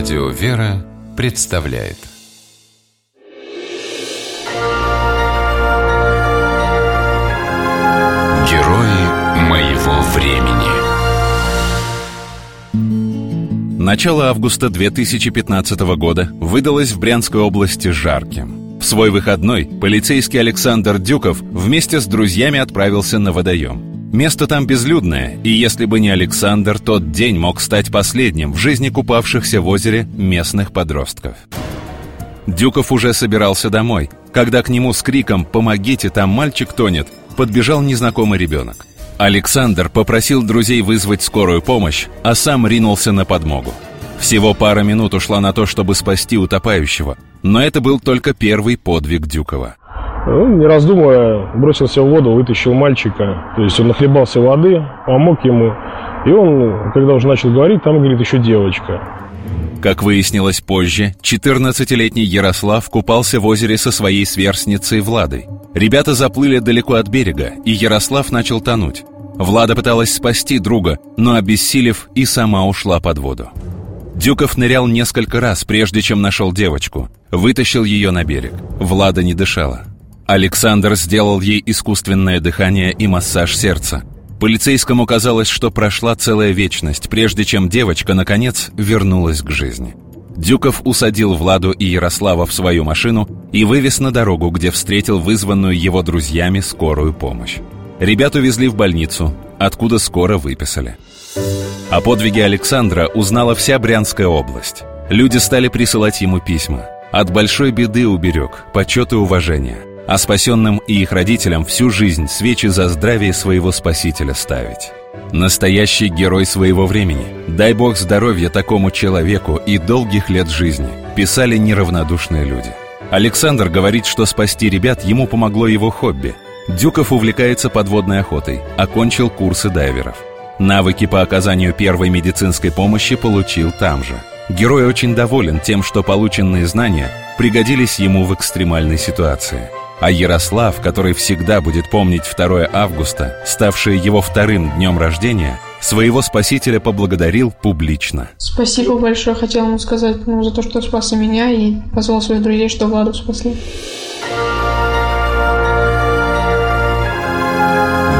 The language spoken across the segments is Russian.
Радио «Вера» представляет Герои моего времени Начало августа 2015 года выдалось в Брянской области жарким. В свой выходной полицейский Александр Дюков вместе с друзьями отправился на водоем. Место там безлюдное, и если бы не Александр, тот день мог стать последним в жизни купавшихся в озере местных подростков. Дюков уже собирался домой, когда к нему с криком «Помогите, там мальчик тонет!» подбежал незнакомый ребенок. Александр попросил друзей вызвать скорую помощь, а сам ринулся на подмогу. Всего пара минут ушла на то, чтобы спасти утопающего, но это был только первый подвиг Дюкова. Он, не раздумывая, бросился в воду, вытащил мальчика. То есть он нахлебался воды, помог ему. И он, когда уже начал говорить, там, говорит, еще девочка. Как выяснилось позже, 14-летний Ярослав купался в озере со своей сверстницей Владой. Ребята заплыли далеко от берега, и Ярослав начал тонуть. Влада пыталась спасти друга, но, обессилев, и сама ушла под воду. Дюков нырял несколько раз, прежде чем нашел девочку. Вытащил ее на берег. Влада не дышала. Александр сделал ей искусственное дыхание и массаж сердца. Полицейскому казалось, что прошла целая вечность, прежде чем девочка, наконец, вернулась к жизни. Дюков усадил Владу и Ярослава в свою машину и вывез на дорогу, где встретил вызванную его друзьями скорую помощь. Ребят увезли в больницу, откуда скоро выписали. О подвиге Александра узнала вся Брянская область. Люди стали присылать ему письма. От большой беды уберег, почет и уважение а спасенным и их родителям всю жизнь свечи за здравие своего Спасителя ставить. Настоящий герой своего времени. Дай Бог здоровья такому человеку и долгих лет жизни, писали неравнодушные люди. Александр говорит, что спасти ребят ему помогло его хобби. Дюков увлекается подводной охотой, окончил курсы дайверов. Навыки по оказанию первой медицинской помощи получил там же. Герой очень доволен тем, что полученные знания пригодились ему в экстремальной ситуации – а Ярослав, который всегда будет помнить 2 августа, ставшее его вторым днем рождения, своего спасителя поблагодарил публично. Спасибо большое, хотел ему сказать ну, за то, что спас и меня, и позвал своих друзей, что Владу спасли.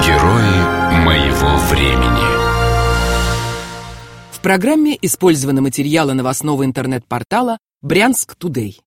Герои моего времени. В программе использованы материалы новостного интернет-портала «Брянск Тудей».